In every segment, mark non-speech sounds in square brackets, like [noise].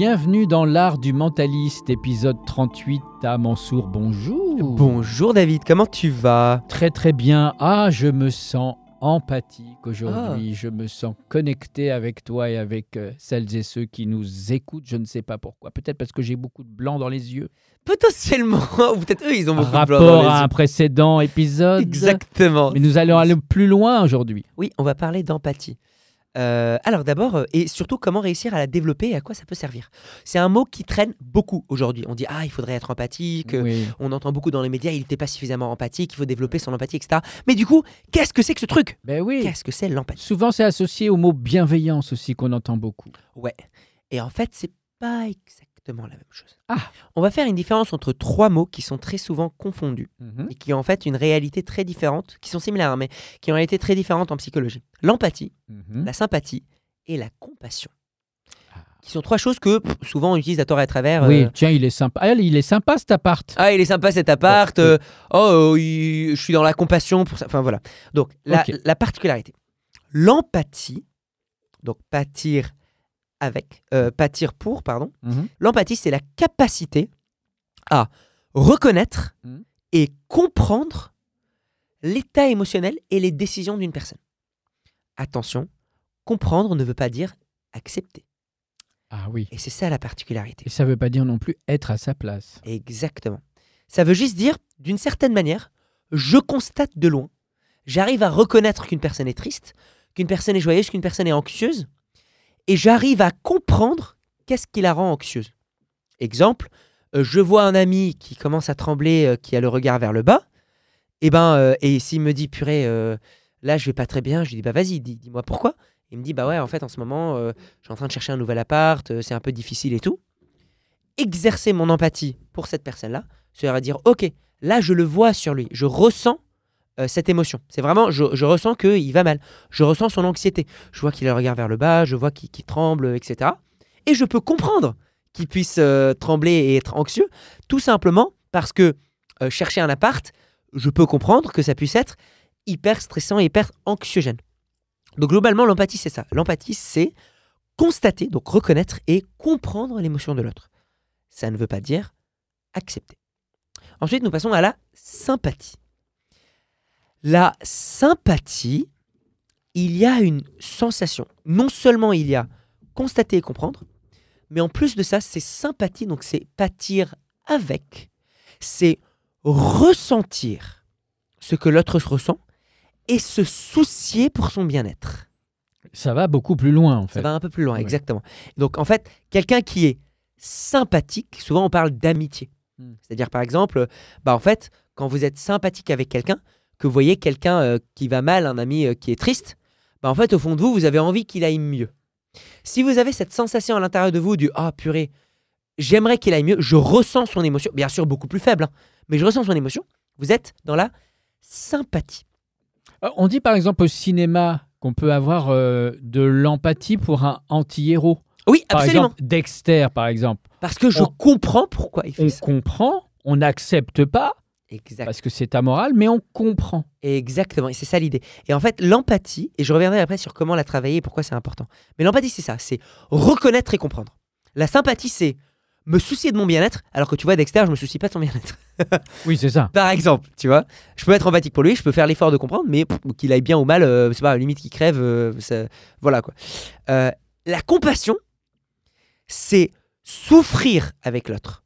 Bienvenue dans l'art du mentaliste, épisode 38 à Mansour. Bonjour. Bonjour David, comment tu vas? Très très bien. Ah, je me sens empathique aujourd'hui. Je me sens connecté avec toi et avec euh, celles et ceux qui nous écoutent. Je ne sais pas pourquoi. Peut-être parce que j'ai beaucoup de blanc dans les yeux. Potentiellement, [laughs] ou peut-être eux, ils ont beaucoup de blanc dans Rapport les à un yeux. précédent épisode. Exactement. Mais nous allons aller plus loin aujourd'hui. Oui, on va parler d'empathie. Euh, alors d'abord, euh, et surtout comment réussir à la développer et à quoi ça peut servir. C'est un mot qui traîne beaucoup aujourd'hui. On dit ah il faudrait être empathique. Oui. On entend beaucoup dans les médias, il n'était pas suffisamment empathique, il faut développer son empathie, etc. Mais du coup, qu'est-ce que c'est que ce truc? Ben oui. Qu'est-ce que c'est l'empathie? Souvent, c'est associé au mot bienveillance aussi qu'on entend beaucoup. Ouais. Et en fait, c'est pas exactement la même chose. Ah. On va faire une différence entre trois mots qui sont très souvent confondus. Mhm. et qui ont en fait une réalité très différente, qui sont similaires, hein, mais qui ont une réalité très différente en psychologie. L'empathie, Mhm. la sympathie et la compassion. Ah. Qui sont trois choses que pff, souvent on utilise à tort et à travers. Oui, euh, tiens, il est sympa. Ah, il est sympa cet appart. ah, il est sympa cet appart. Euh, oh, euh, il- je suis dans la compassion pour ça. Enfin voilà. Donc la, la particularité. L'empathie, donc pâtir avec, euh, pâtir pour, pardon. Mhm. L'empathie, c'est la capacité à reconnaître Mhm. et comprendre l'état émotionnel et les décisions d'une personne. Attention, comprendre ne veut pas dire accepter. Ah oui. Et c'est ça la particularité. Et ça veut pas dire non plus être à sa place. Exactement. Ça veut juste dire, d'une certaine manière, je constate de loin, j'arrive à reconnaître qu'une personne est triste, qu'une personne est joyeuse, qu'une personne est anxieuse, et j'arrive à comprendre qu'est-ce qui la rend anxieuse. Exemple, euh, je vois un ami qui commence à trembler, euh, qui a le regard vers le bas, et ben, euh, et s'il me dit, purée, là je vais pas très bien, je lui dis, bah vas-y, dis- dis-moi pourquoi. Il me dit, bah ouais, en fait, en ce moment, je suis en train de chercher un nouvel appart, c'est un peu difficile et tout. Exercer mon empathie pour cette personne-là, c'est-à-dire dire, ok, là je le vois sur lui, je ressens euh, cette émotion. C'est vraiment, je, ressens qu'il va mal, je ressens son anxiété, je vois qu'il a le regard vers le bas, je vois qu'il qu'il tremble, etc. Et je peux comprendre qu'il puisse euh, trembler et être anxieux, tout simplement parce que euh, chercher un appart, je peux comprendre que ça puisse être hyper stressant et hyper anxiogène. Donc globalement, l'empathie, c'est ça. L'empathie, c'est constater, donc reconnaître et comprendre l'émotion de l'autre. Ça ne veut pas dire accepter. Ensuite, nous passons à la sympathie. La sympathie, il y a une sensation. Non seulement il y a constater et comprendre, mais en plus de ça, c'est sympathie, donc c'est pâtir avec, c'est ressentir ce que l'autre ressent et se soucier pour son bien-être. Ça va beaucoup plus loin en Ça fait. va un peu plus loin, Ouais. exactement. Donc en fait, quelqu'un qui est sympathique, souvent on parle d'amitié. Hmm. C'est-à-dire par exemple, bah en fait, quand vous êtes sympathique avec quelqu'un, que vous voyez quelqu'un euh, qui va mal, un ami euh, qui est triste, bah en fait au fond de vous, vous avez envie qu'il aille mieux. Si vous avez cette sensation à l'intérieur de vous du ah purée, j'aimerais qu'il aille mieux, je ressens son émotion, bien sûr beaucoup plus faible, hein, mais je ressens son émotion, vous êtes dans la sympathie. Euh, On dit par exemple au cinéma qu'on peut avoir euh, de l'empathie pour un anti-héros. Oui, Par absolument. exemple, Dexter par exemple. Parce que je on- comprends pourquoi il fait On ça. comprend, on n'accepte pas Exact. parce que c'est amoral, mais on comprend. Exactement, et c'est ça l'idée. Et en fait, l'empathie, et je reviendrai après sur comment la travailler et pourquoi c'est important. Mais l'empathie, c'est ça, c'est reconnaître et comprendre. La sympathie, c'est me soucier de mon bien-être, alors que tu vois, Dexter, je me soucie pas de son bien-être. [laughs] Oui, c'est ça. Par exemple, tu vois, je peux être empathique pour lui, je peux faire l'effort de comprendre, mais qu'il aille bien ou mal, euh, c'est pas, à la limite qu'il crève, euh, ça- voilà quoi. Euh, la compassion, c'est souffrir avec l'autre.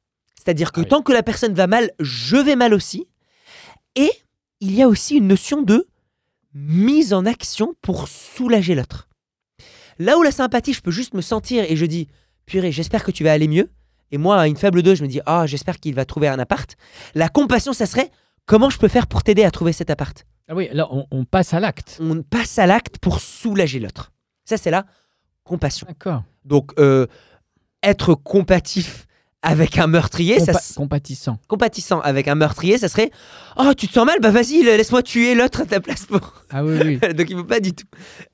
C'est-à-dire que Ah oui. tant que la personne va mal, je vais mal aussi. Et il y a aussi une notion de mise en action pour soulager l'autre. Là où la sympathie, je peux juste me sentir et je dis, purée, j'espère que tu vas aller mieux. Et moi, à une faible dose, je me dis, ah, j'espère qu'il va trouver un appart. La compassion, ça serait, comment je peux faire pour t'aider à trouver cet appart? Ah oui, là on, on passe à l'acte. On passe à l'acte pour soulager l'autre. Ça, c'est la compassion. D'accord. Donc, euh, être compatif avec un meurtrier, ça, s- compatissant. compatissant avec un meurtrier, ça serait, oh, tu te sens mal, bah vas-y, laisse-moi tuer l'autre à ta place. pour- [laughs] Ah oui, oui. [laughs] Donc il ne faut pas du tout.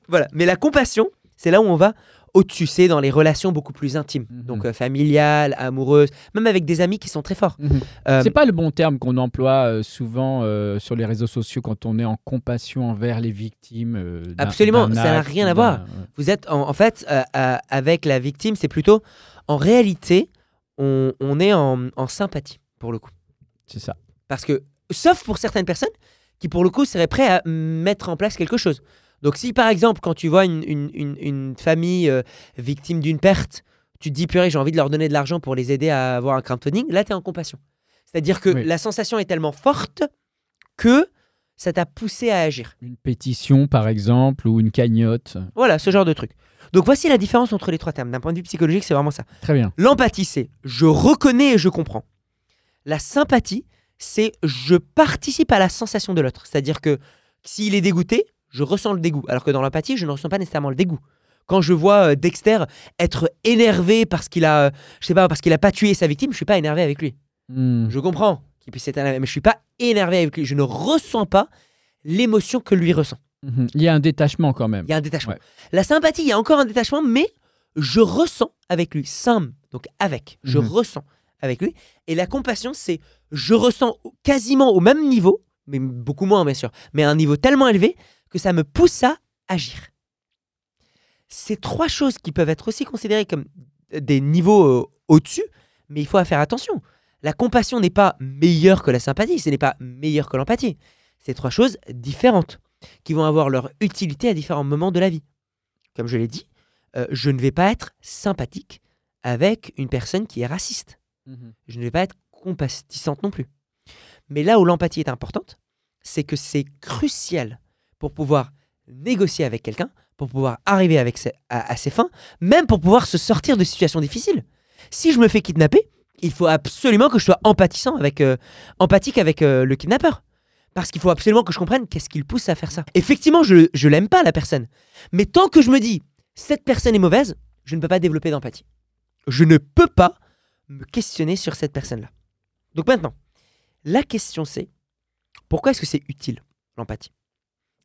Voilà. Mais la compassion, c'est là où on va au-dessus, c'est dans les relations beaucoup plus intimes, Mhm. donc euh, familiales, amoureuses, même avec des amis qui sont très forts. Mhm. Euh, C'est pas le bon terme qu'on emploie euh, souvent euh, sur les réseaux sociaux quand on est en compassion envers les victimes. d'un- Absolument, d'un ça n'a rien à voir. Vous êtes en, en fait avec la victime, c'est plutôt en réalité, on, on est en, en sympathie pour le coup. C'est ça. Parce que, sauf pour certaines personnes qui, pour le coup, seraient prêts à mettre en place quelque chose. Donc, si par exemple, quand tu vois une, une- une- une famille euh, victime d'une perte, tu te dis, purée, j'ai envie de leur donner de l'argent pour les aider à avoir un crowdfunding, là, tu es en compassion. C'est-à-dire que Oui. la sensation est tellement forte que ça t'a poussé à agir. Une pétition, par exemple, ou une cagnotte. Voilà, ce genre de truc. Donc, voici la différence entre les trois termes. D'un point de vue psychologique, c'est vraiment ça. Très bien. L'empathie, c'est je reconnais et je comprends. La sympathie, c'est je participe à la sensation de l'autre. C'est-à-dire que s'il est dégoûté, je ressens le dégoût. Alors que dans l'empathie, je ne ressens pas nécessairement le dégoût. Quand je vois euh, Dexter être énervé parce qu'il a, je sais pas, parce qu'il a pas tué sa victime, je suis pas énervé avec lui. Hmm. Je comprends qu'il puisse être énervé, mais je suis pas énervé avec lui. Je ne ressens pas l'émotion que lui ressent. Mhm. Il y a un détachement quand même. Il y a un détachement. Ouais. La sympathie, il y a encore un détachement, mais je ressens avec lui. Sam, donc avec. Je Mhm. ressens avec lui. Et la compassion, c'est je ressens quasiment au même niveau, mais beaucoup moins bien sûr, mais à un niveau tellement élevé que ça me pousse à agir. C'est trois choses qui peuvent être aussi considérées comme des niveaux euh, au-dessus, mais il faut faire attention. La compassion n'est pas meilleure que la sympathie, ce n'est pas meilleur que l'empathie. C'est trois choses différentes qui vont avoir leur utilité à différents moments de la vie. Comme je l'ai dit, euh, je ne vais pas être sympathique avec une personne qui est raciste. Mhm. Je ne vais pas être compatissante non plus. Mais là où l'empathie est importante, c'est que c'est crucial pour pouvoir négocier avec quelqu'un, pour pouvoir arriver avec ses- à, à ses fins, même pour pouvoir se sortir de situations difficiles. Si je me fais kidnapper, il faut absolument que je sois empathissant avec, euh, empathique avec euh, le kidnappeur. Parce qu'il faut absolument que je comprenne qu'est-ce qui le pousse à faire ça. Effectivement, je, je l'aime pas, la personne. Mais tant que je me dis, cette personne est mauvaise, je ne peux pas développer d'empathie. Je ne peux pas me questionner sur cette personne-là. Donc maintenant, la question c'est, pourquoi est-ce que c'est utile, l'empathie?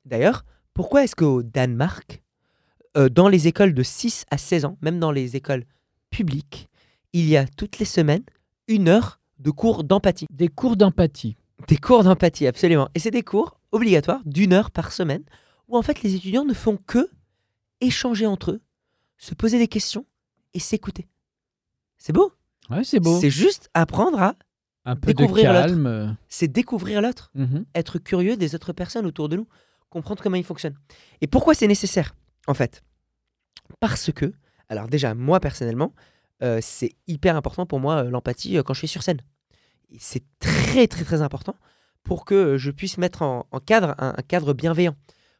D'ailleurs, pourquoi est-ce qu'au Danemark, euh, dans les écoles de 6 à 16 ans, même dans les écoles publiques, il y a toutes les semaines une heure de cours d'empathie? Des cours d'empathie. Des cours d'empathie, absolument. Et c'est des cours obligatoires d'une heure par semaine où en fait les étudiants ne font que échanger entre eux, se poser des questions et s'écouter. C'est beau. Ouais, c'est beau. C'est juste apprendre à. Un peu de découvrir l'autre. calme. C'est découvrir l'autre, mhm. être curieux des autres personnes autour de nous, comprendre comment ils fonctionnent. Et pourquoi c'est nécessaire, en fait? Parce que, alors déjà, moi personnellement, euh, c'est hyper important pour moi euh, l'empathie euh, quand je suis sur scène. C'est très très très important pour que je puisse mettre en, en cadre un, un cadre bienveillant.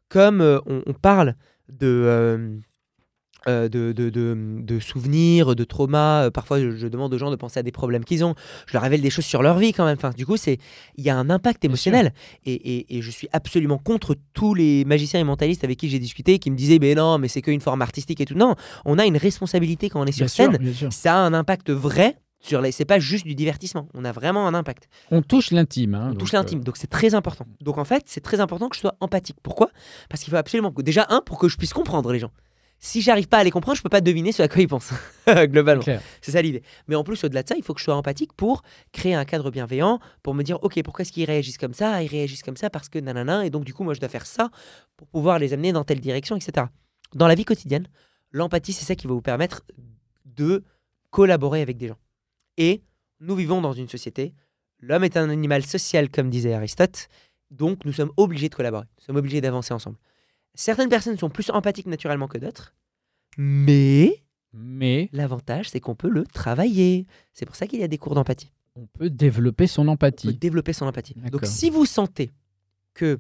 Comme euh, on, on parle de, euh, euh, de, de, de- de souvenirs, de traumas, parfois je, je demande aux gens de penser à des problèmes qu'ils ont, je leur révèle des choses sur leur vie quand même. Enfin, du coup, c'est il y a un impact émotionnel. Et, et- et je suis absolument contre tous les magiciens et mentalistes avec qui j'ai discuté qui me disaient mais non, mais c'est qu'une forme artistique et tout. Non, on a une responsabilité quand on est sur Bien scène. sûr. Ça a un impact vrai. Sur les... C'est pas juste du divertissement, on a vraiment un impact. On touche l'intime. hein, On donc, touche euh, l'intime, donc c'est très important. Donc en fait, c'est très important que je sois empathique. Pourquoi? Parce qu'il faut absolument que, déjà, un, pour que je puisse comprendre les gens. Si j'arrive pas à les comprendre, je peux pas deviner ce à quoi ils pensent, [laughs] globalement. C'est ça l'idée. Mais en plus, au-delà de ça, il faut que je sois empathique pour créer un cadre bienveillant, pour me dire, ok, pourquoi est-ce qu'ils réagissent comme ça? Ils réagissent comme ça parce que nanana, et donc du coup, moi, je dois faire ça pour pouvoir les amener dans telle direction, etc. Dans la vie quotidienne, l'empathie, c'est ça qui va vous permettre de collaborer avec des gens. Et nous vivons dans une société, l'homme est un animal social, comme disait Aristote, donc nous sommes obligés de collaborer, nous sommes obligés d'avancer ensemble. Certaines personnes sont plus empathiques naturellement que d'autres, mais Mais L'avantage, c'est qu'on peut le travailler. C'est pour ça qu'il y a des cours d'empathie. on peut développer son On peut empathie. développer son empathie. Donc, si vous sentez que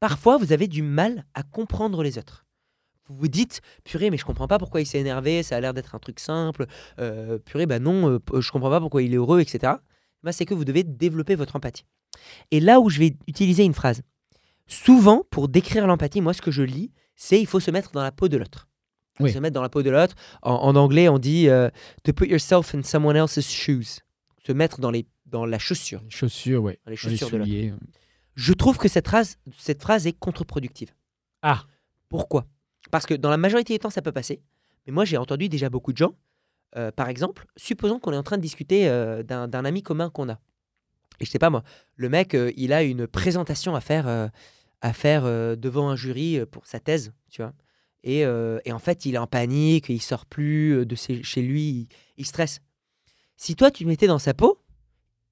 parfois vous avez du mal à comprendre les autres, vous vous dites, purée, mais je comprends pas pourquoi il s'est énervé, ça a l'air d'être un truc simple, euh, purée, bah non, euh, je comprends pas pourquoi il est heureux, etc. Bah, c'est que vous devez développer votre empathie. Et là où je vais utiliser une phrase, souvent pour décrire l'empathie, moi ce que je lis, c'est il faut se mettre dans la peau de l'autre. Oui. Se mettre dans la peau de l'autre. En, en anglais, on dit euh, to put yourself in someone else's shoes. Se mettre dans, les, dans la chaussure. Les chaussures, ouais. Dans les chaussures de l'autre. Je trouve que cette phrase, cette phrase est contre-productive. Ah. Pourquoi? Parce que dans la majorité du temps, ça peut passer. Mais moi, j'ai entendu déjà beaucoup de gens, euh, par exemple, supposons qu'on est en train de discuter euh, d'un ami commun qu'on a. Et je sais pas moi, le mec, euh, il a une présentation à faire, à faire devant un jury pour sa thèse, tu vois. Et, et en fait, il est en panique, il sort plus de chez lui, il, il stresse. Si toi, tu mettais dans sa peau,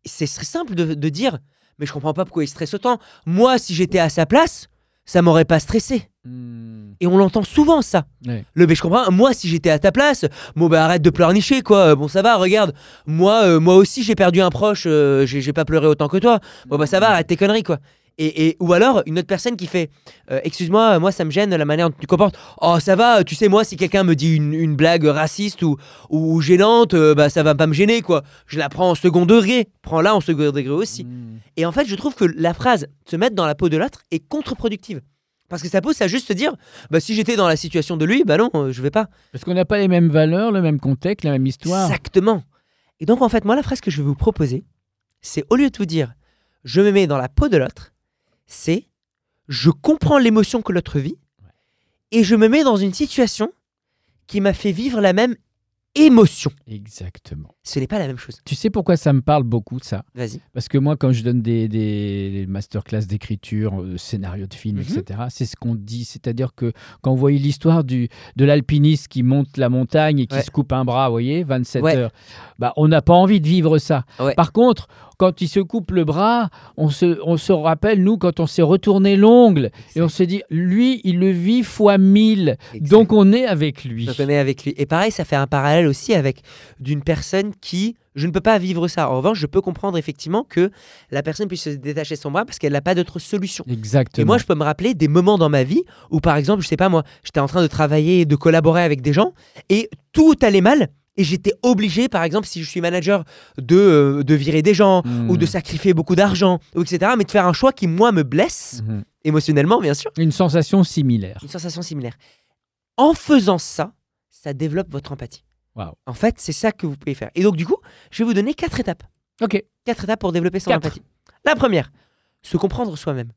c'est simple de, de dire, mais je comprends pas pourquoi il stresse autant. Moi, si j'étais à sa place, ça m'aurait pas stressé. Hmm. Et on l'entend souvent, ça. Ouais. Le mais je comprends. Moi, si j'étais à ta place, bon bah arrête de pleurnicher quoi. Bon ça va, regarde. Moi, euh, moi aussi j'ai perdu un proche. euh, j'ai pas pleuré autant que toi. Bon bah ça va, arrête tes conneries quoi. Et, et- ou alors une autre personne qui fait, euh, excuse-moi, moi ça me gêne la manière dont tu te comportes. Oh ça va, tu sais moi si quelqu'un me dit une, une blague raciste ou, ou gênante, euh, bah ça va pas me gêner quoi. Je la prends en second degré. Prends-la en second degré aussi. Hmm. Et en fait, je trouve que la phrase se mettre dans la peau de l'autre est contre-productive. Parce que ça pousse à juste se dire, bah si j'étais dans la situation de lui, bah non, euh, je vais pas. Parce qu'on n'a pas les mêmes valeurs, le même contexte, la même histoire. Exactement. Et donc en fait, moi, la phrase que je vais vous proposer, c'est au lieu de vous dire, je me mets dans la peau de l'autre, c'est, je comprends l'émotion que l'autre vit, et je me mets dans une situation qui m'a fait vivre la même émotion. Exactement. Ce n'est pas la même chose. Tu sais pourquoi ça me parle beaucoup, ça? Vas-y. Parce que moi, quand je donne des, des, masterclass d'écriture, euh, scénario de film, Mhm. etc., c'est ce qu'on dit. C'est-à-dire que quand vous voyez l'histoire du, de l'alpiniste qui monte la montagne et qui Ouais. se coupe un bras, vous voyez, 27 Ouais. heures, bah, on n'a pas envie de vivre ça. Ouais. Par contre, quand il se coupe le bras, on se, on se rappelle, nous, quand on s'est retourné l'ongle, et on se dit, lui, il le vit fois 1000. Donc on est avec lui. Je connais avec lui. Et pareil, ça fait un parallèle aussi avec d'une personne qui. Je ne peux pas vivre ça. En revanche, je peux comprendre effectivement que la personne puisse se détacher de son bras parce qu'elle n'a pas d'autre solution. Exactement. Et moi, je peux me rappeler des moments dans ma vie où, par exemple, je sais pas moi, j'étais en train de travailler, de collaborer avec des gens et tout allait mal. Et j'étais obligé, par exemple, si je suis manager, de, euh, de virer des gens Hmm. ou de sacrifier beaucoup d'argent, ou etc. Mais de faire un choix qui, moi, me blesse, Mhm. émotionnellement, bien sûr. Une sensation similaire. Une sensation similaire. En faisant ça, ça développe votre empathie. Waouh. En fait, c'est ça que vous pouvez faire. Et donc, du coup, je vais vous donner quatre étapes. Ok. Quatre étapes pour développer son Quatre. empathie. La première, se comprendre soi-même.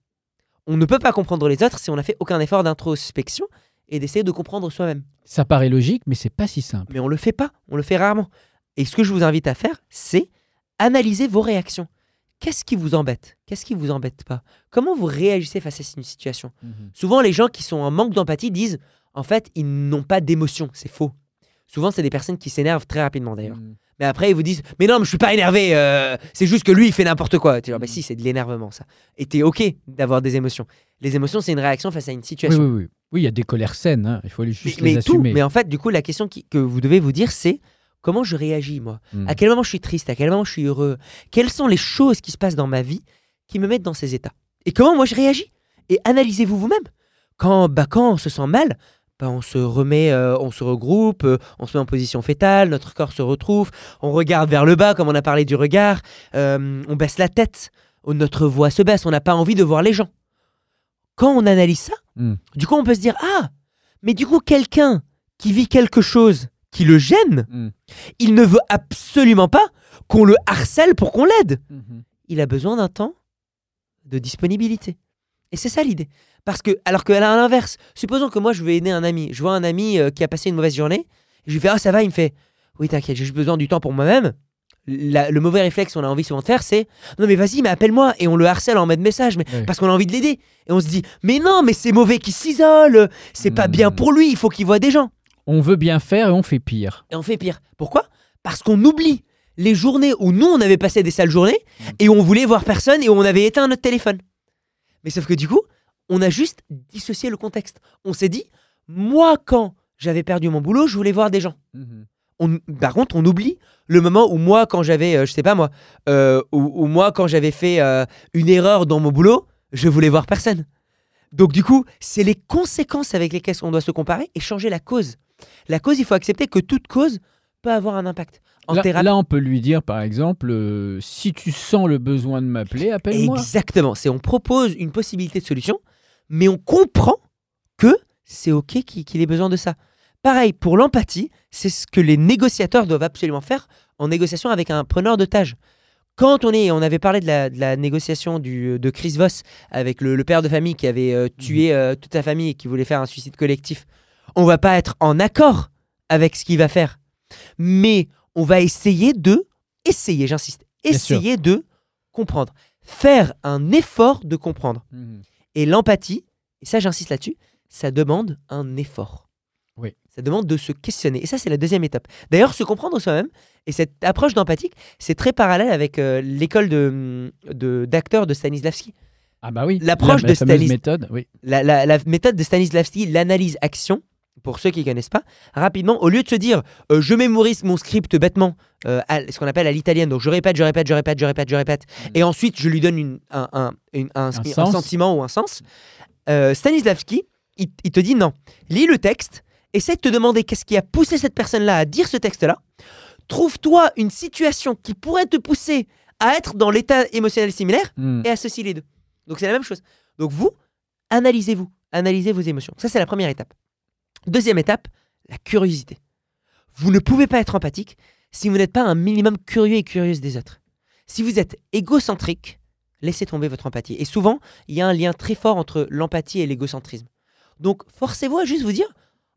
On ne peut pas comprendre les autres si on n'a fait aucun effort d'introspection et d'essayer de comprendre soi-même. Ça paraît logique, mais c'est pas si simple. Mais on le fait pas, on le fait rarement. Et ce que je vous invite à faire, c'est analyser vos réactions. Qu'est-ce qui vous embête? Qu'est-ce qui vous embête pas? Comment vous réagissez face à une situation? Souvent, les gens qui sont en manque d'empathie disent en fait, ils n'ont pas d'émotion. C'est faux. Souvent, c'est des personnes qui s'énervent très rapidement d'ailleurs. Mhm. Mais après, ils vous disent Mais non, mais je suis pas énervé, euh, c'est juste que lui, il fait n'importe quoi. Tu dis, bah si, c'est de l'énervement, ça. Et t'es OK d'avoir des émotions. Les émotions, c'est une réaction face à une situation. oui, oui. Oui, il y a des colères saines, hein. il faut les- mais juste mais les tout. assumer. Mais en fait, du coup, la question qui- que vous devez vous dire, c'est comment je réagis, moi? Mhm. À quel moment je suis triste? À quel moment je suis heureux? Quelles sont les choses qui se passent dans ma vie qui me mettent dans ces états? Et comment moi je réagis? Et analysez-vous vous-même. Quand, bah, quand on se sent mal, bah, on se remet, euh, on se regroupe, euh, on se met en position fétale, notre corps se retrouve, on regarde vers le bas, comme on a parlé du regard, euh, on baisse la tête, notre voix se baisse, on n'a pas envie de voir les gens. Quand on analyse ça, Mm. du coup on peut se dire Ah, mais du coup quelqu'un qui vit quelque chose qui le gêne, Mm. il ne veut absolument pas qu'on le harcèle pour qu'on l'aide. Mhm. Il a besoin d'un temps de disponibilité. Et c'est ça l'idée. Parce que, alors qu'à l'inverse, supposons que moi je veux aider un ami. Je vois un ami euh, qui a passé une mauvaise journée. Je lui fais Ah, ça va Il me fait Oui, t'inquiète, j'ai juste besoin du temps pour moi-même. Le mauvais réflexe qu'on a envie souvent de faire, c'est Non, mais vas-y, mais appelle-moi. Et on le harcèle en mode message, mais parce qu'on a envie de l'aider. Et on se dit Mais non, mais c'est mauvais qu'il s'isole. C'est pas Hmm. bien pour lui. Il faut qu'il voit des gens. On veut bien faire et on fait pire. Et on fait pire. Pourquoi? Parce qu'on oublie les journées où nous, on avait passé des sales journées et où on voulait voir personne et où on avait éteint notre téléphone. Mais sauf que du coup, on a juste dissocié le contexte. On s'est dit, moi, quand j'avais perdu mon boulot, je voulais voir des gens. On- par contre, on oublie le moment où moi, quand j'avais, euh, je sais pas moi, euh, où, où moi, quand j'avais fait euh, une erreur dans mon boulot, je voulais voir personne. Donc du coup, c'est les conséquences avec lesquelles on doit se comparer et changer la cause. La cause, il faut accepter que toute cause peut avoir un impact. En Là, thérapie, là, on peut lui dire, par exemple, euh, si tu sens le besoin de m'appeler, appelle-moi. exactement. C'est on propose une possibilité de solution, mais on comprend que c'est ok qu'il ait besoin de ça. Pareil pour l'empathie, c'est ce que les négociateurs doivent absolument faire en négociation avec un preneur tâche. Quand on est, on avait parlé de la, de la négociation du, de Chris Voss avec le, le père de famille qui avait euh, tué euh, toute sa famille et qui voulait faire un suicide collectif, on va pas être en accord avec ce qu'il va faire. Mais on va essayer de, essayer, j'insiste, essayer de comprendre. Faire un effort de comprendre. Mhm. Et l'empathie, et ça j'insiste là-dessus, ça demande un effort. Oui. Ça demande de se questionner. Et ça, c'est la deuxième étape. D'ailleurs, se comprendre soi-même, et cette approche d'empathique, c'est très parallèle avec euh, l'école de, de- d'acteurs de Stanislavski. Ah bah oui. L'approche La- de la Stanis- méthode, oui. La, la- la méthode de Stanislavski, l'analyse-action, pour ceux qui ne connaissent pas, rapidement, au lieu de se dire euh, je mémorise mon script bêtement, euh, à- ce qu'on appelle à l'italienne, donc je répète, je répète, je répète, je répète, je répète, Mm. et ensuite je lui donne une- un, un- une- un- un sens. sentiment ou un sens, euh, Stanislavski, il, il te dit non, lis le texte, essaie de te demander qu'est-ce qui a poussé cette personne-là à dire ce texte-là, trouve-toi une situation qui pourrait te pousser à être dans l'état émotionnel similaire, Mhm. et associe les deux. Donc c'est la même chose. Donc vous, analysez-vous, analysez vos émotions. Ça c'est la première étape. Deuxième étape, la curiosité. Vous ne pouvez pas être empathique si vous n'êtes pas un minimum curieux et curieuse des autres. Si vous êtes égocentrique, laissez tomber votre empathie. Et souvent, il y a un lien très fort entre l'empathie et l'égocentrisme. Donc forcez-vous à juste vous dire,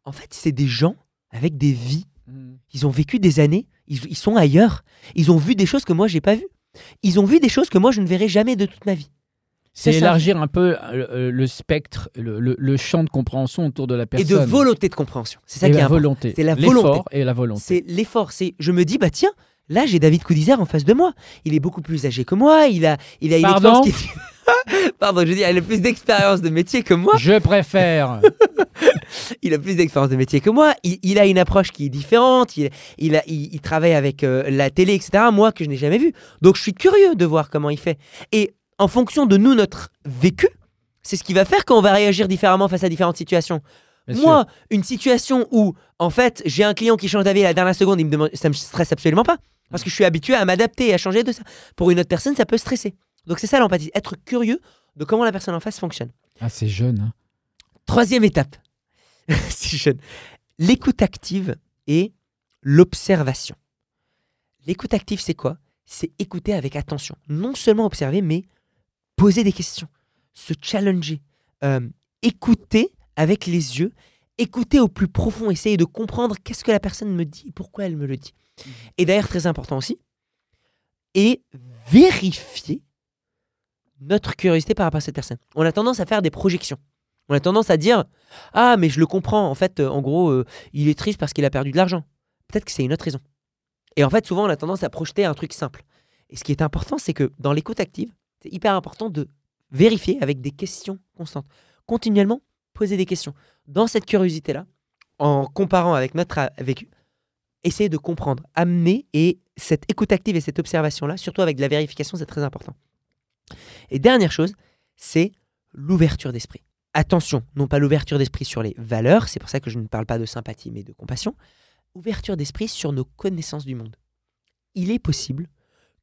en fait, c'est des gens avec des vies. Mhm. Ils ont vécu des années, ils, ils sont ailleurs, ils ont vu des choses que moi j'ai pas vues. Ils ont vu des choses que moi je ne verrai jamais de toute ma vie. C'est élargir un peu euh, euh, le spectre, le, le- le champ de compréhension autour de la et personne. de volonté de compréhension. C'est ça Et qui est la important. volonté. C'est la L'effort volonté. et la volonté. C'est l'effort. C'est je me dis bah tiens, là j'ai David Coudizère en face de moi. Il est beaucoup plus âgé que moi. Il a il a une Pardon expérience qui- [laughs] Pardon, je veux dire, il a plus d'expérience de métier que moi. Je préfère. [laughs] Il a plus d'expérience de métier que moi. Il, il a une approche qui est différente. Il, il, a, il, il travaille avec euh, la télé, etc. Moi que je n'ai jamais vu. Donc je suis curieux de voir comment il fait. Et en fonction de nous, notre vécu, c'est ce qui va faire qu'on va réagir différemment face à différentes situations. Bien Moi, une situation où, en fait, j'ai un client qui change d'avis à la dernière seconde, il me demande, ça me stresse absolument pas. Parce que je suis habitué à m'adapter et à changer de ça. Pour une autre personne, ça peut stresser. Donc c'est ça l'empathie, être curieux de comment la personne en face fonctionne. Ah, c'est jeune. hein. Troisième étape, [laughs] si jeune, l'écoute active et l'observation. L'écoute active, c'est quoi? C'est écouter avec attention. Non seulement observer, mais poser des questions, se challenger, euh, écouter avec les yeux, écouter au plus profond, essayer de comprendre qu'est-ce que la personne me dit, pourquoi elle me le dit. Et d'ailleurs, très important aussi, et vérifier notre curiosité par rapport à cette personne. On a tendance à faire des projections. On a tendance à dire Ah, mais je le comprends. En fait, euh, en gros, euh, il est triste parce qu'il a perdu de l'argent. Peut-être que c'est une autre raison. Et en fait, souvent, on a tendance à projeter un truc simple. Et ce qui est important, c'est que dans l'écoute active, c'est hyper important de vérifier avec des questions constantes. Continuellement, poser des questions. Dans cette curiosité-là, en comparant avec notre vécu, essayer de comprendre, amener et cette écoute active et cette observation-là, surtout avec la vérification, c'est très important. Et dernière chose, c'est l'ouverture d'esprit. Attention, non pas l'ouverture d'esprit sur les valeurs, c'est pour ça que je ne parle pas de sympathie mais de compassion, ouverture d'esprit sur nos connaissances du monde. Il est possible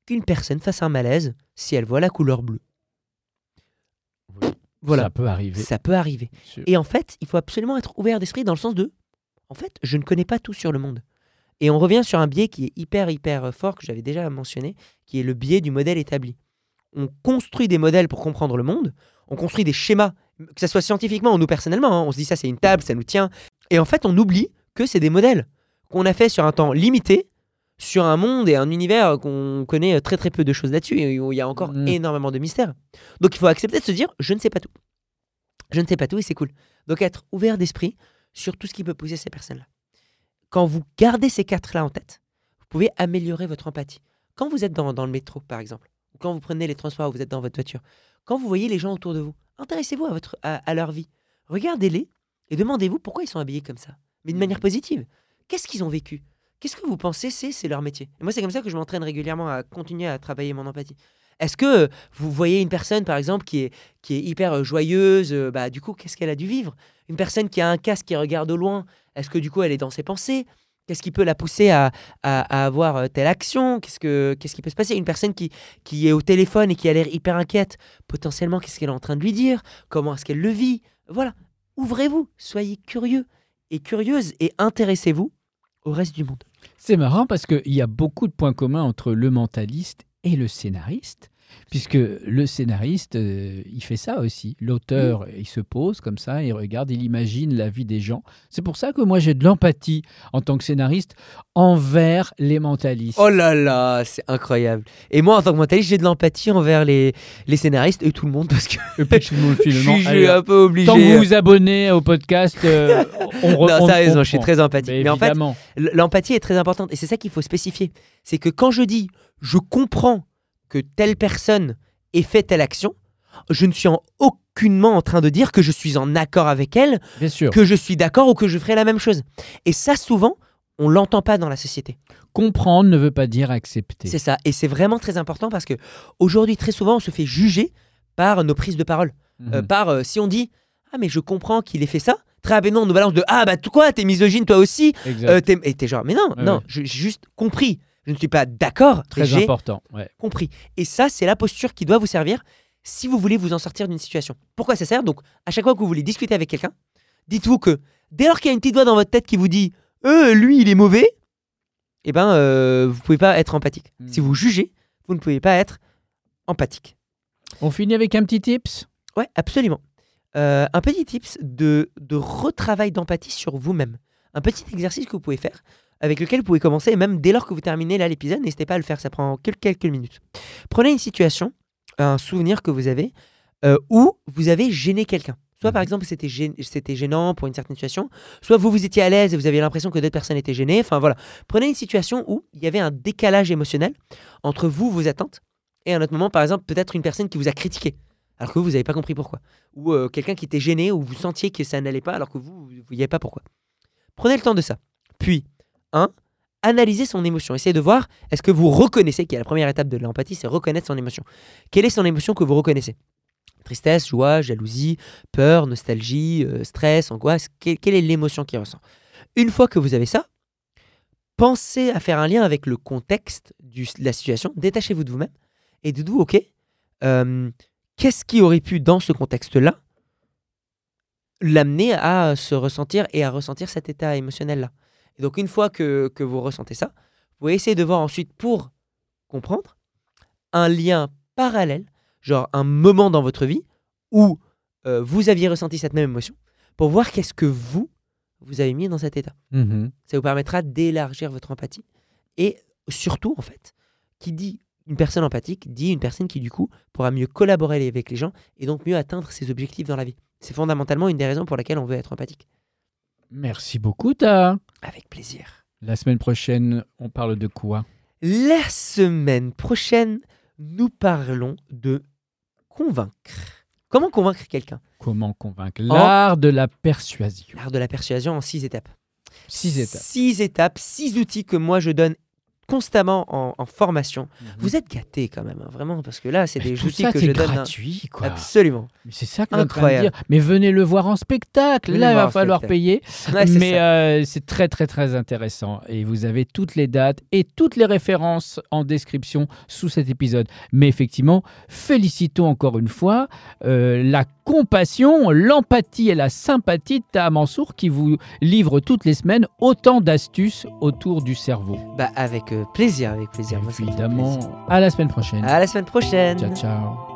qu'une personne fasse un malaise si elle voit la couleur bleue. Oui. Voilà, Ça peut arriver. ça peut arriver. Et en fait, il faut absolument être ouvert d'esprit dans le sens de, en fait, je ne connais pas tout sur le monde. Et on revient sur un biais qui est hyper, hyper euh, fort, que j'avais déjà mentionné, qui est le biais du modèle établi. On construit des modèles pour comprendre le monde, on construit des schémas, que ce soit scientifiquement ou nous personnellement, hein. on se dit ça c'est une table, ça nous tient. Et en fait, on oublie que c'est des modèles qu'on a fait sur un temps limité, sur un monde et un univers qu'on connaît très très peu de choses là-dessus, et où il y a encore Mm. énormément de mystères. Donc il faut accepter de se dire, je ne sais pas tout. Je ne sais pas tout et c'est cool. Donc être ouvert d'esprit sur tout ce qui peut pousser ces personnes-là. Quand vous gardez ces quatre-là en tête, vous pouvez améliorer votre empathie. Quand vous êtes dans, dans le métro, par exemple, ou quand vous prenez les transports, ou vous êtes dans votre voiture, quand vous voyez les gens autour de vous, intéressez-vous à, votre, à, à leur vie. Regardez-les et demandez-vous pourquoi ils sont habillés comme ça. Mais de manière positive. Qu'est-ce qu'ils ont vécu? Qu'est-ce que vous pensez c'est leur métier? Moi, c'est comme ça que je m'entraîne régulièrement à continuer à travailler mon empathie. Est-ce que vous voyez une personne, par exemple, qui est, hyper euh, joyeuse euh, bah, Du coup, qu'est-ce qu'elle a dû vivre? Une personne qui a un casque qui regarde au loin, est-ce que du coup, elle est dans ses pensées? Qu'est-ce qui peut la pousser à, avoir euh, telle action? Qu'est-ce que qu'est-ce qui peut se passer? Une personne qui, qui est au téléphone et qui a l'air hyper inquiète, potentiellement, qu'est-ce qu'elle est en train de lui dire? Comment est-ce qu'elle le vit? Voilà. Ouvrez-vous, soyez curieux. Et curieuse et intéressez-vous au reste du monde. C'est marrant parce qu'il y a beaucoup de points communs entre le mentaliste et le scénariste. Puisque le scénariste, euh, il fait ça aussi. L'auteur, il se pose comme ça, il regarde, il imagine la vie des gens. C'est pour ça que moi j'ai de l'empathie en tant que scénariste envers les mentalistes. Oh là là, c'est incroyable. Et moi, en tant que mentaliste, j'ai de l'empathie envers les, les scénaristes et tout le monde parce que Et puis tout le monde, [laughs] je finalement, suis allez, un peu obligé. Tant que vous vous abonnez au podcast, euh, [laughs] on non, on sérieusement, je suis très empathique. Mais Mais en fait, L'empathie est très importante et c'est ça qu'il faut spécifier. C'est que quand je dis je comprends que telle personne ait fait telle action, je ne suis en aucunement en train de dire que je suis en accord avec elle, bien sûr. que je suis d'accord ou que je ferai la même chose. Et ça, souvent, on l'entend pas dans la société. Comprendre ne veut pas dire accepter. C'est ça. Et c'est vraiment très important parce que aujourd'hui, très souvent, on se fait juger par nos prises de parole. Mhm. Euh, par euh, si on dit ah mais je comprends qu'il ait fait ça. Très rapidement, on nous balance de ah bah tu- quoi, t'es misogyne toi aussi. Euh, et t'es genre, mais non, Ouais, non, ouais. j'ai juste compris. Je ne suis pas d'accord, Très important. Ouais. compris. Et ça, c'est la posture qui doit vous servir si vous voulez vous en sortir d'une situation. Pourquoi ça sert? Donc, à chaque fois que vous voulez discuter avec quelqu'un, dites-vous que dès lors qu'il y a une petite voix dans votre tête qui vous dit euh, lui, il est mauvais, eh ben, euh, vous pouvez pas être empathique. Hmm. Si vous jugez, vous ne pouvez pas être empathique. On finit avec un petit tips? Ouais, absolument. Euh, un petit tips de, de retravail d'empathie sur vous-même. Un petit exercice que vous pouvez faire, avec lequel vous pouvez commencer, et même dès lors que vous terminez là l'épisode, n'hésitez pas à le faire, ça prend quel- quelques minutes. Prenez une situation, un souvenir que vous avez, euh, où vous avez gêné quelqu'un. Soit par Mhm. exemple c'était gê- c'était gênant pour une certaine situation, soit vous vous étiez à l'aise et vous aviez l'impression que d'autres personnes étaient gênées. Enfin voilà, prenez une situation où il y avait un décalage émotionnel entre vous, vos attentes, et à un autre moment, par exemple, peut-être une personne qui vous a critiqué, alors que vous, vous n'avez pas compris pourquoi. Ou euh, quelqu'un qui était gêné, ou vous sentiez que ça n'allait pas, alors que vous, vous ne voyez pas pourquoi. Prenez le temps de ça. Puis, un, analysez son émotion. Essayez de voir, est-ce que vous reconnaissez, qui est la première étape de l'empathie, c'est reconnaître son émotion. Quelle est son émotion que vous reconnaissez? Tristesse, joie, jalousie, peur, nostalgie, euh, stress, angoisse. Que- quelle est l'émotion qu'il ressent? Une fois que vous avez ça, pensez à faire un lien avec le contexte de la situation. Détachez-vous de vous-même et dites-vous, ok, euh, qu'est-ce qui aurait pu, dans ce contexte-là, l'amener à se ressentir et à ressentir cet état émotionnel-là? Et donc, une fois que, que vous ressentez ça, vous pouvez essayer de voir ensuite, pour comprendre, un lien parallèle, genre un moment dans votre vie où euh, vous aviez ressenti cette même émotion, pour voir qu'est-ce que vous, vous avez mis dans cet état. Mhm. Ça vous permettra d'élargir votre empathie. Et surtout, en fait, qui dit une personne empathique, dit une personne qui, du coup, pourra mieux collaborer avec les gens et donc mieux atteindre ses objectifs dans la vie. C'est fondamentalement une des raisons pour laquelle on veut être empathique. Merci beaucoup, Ta. Avec plaisir. La semaine prochaine, on parle de quoi? La semaine prochaine, nous parlons de convaincre. Comment convaincre quelqu'un? Comment convaincre? L'art de la persuasion. L'art de la persuasion en six étapes. Six étapes. Six étapes, six outils que moi je donne constamment en, en formation. Vous êtes gâtés quand même, hein, vraiment, parce que là, c'est des tout outils que je donne. gratuit, quoi. Absolument. C'est ça que Incroyable. dire. Mais venez le voir en spectacle. Venez Là, il va falloir spectacle. payer. [laughs] Ouais, Mais euh, c'est très, très, très intéressant. Et vous avez toutes les dates et toutes les références en description sous cet épisode. Mais effectivement, félicitons encore une fois euh, la compassion, l'empathie et la sympathie de Taha Mansour qui vous livre toutes les semaines autant d'astuces autour du cerveau. Bah, avec plaisir, avec plaisir. Moi, Évidemment. plaisir. À la semaine prochaine. À la semaine prochaine. Ciao, ciao.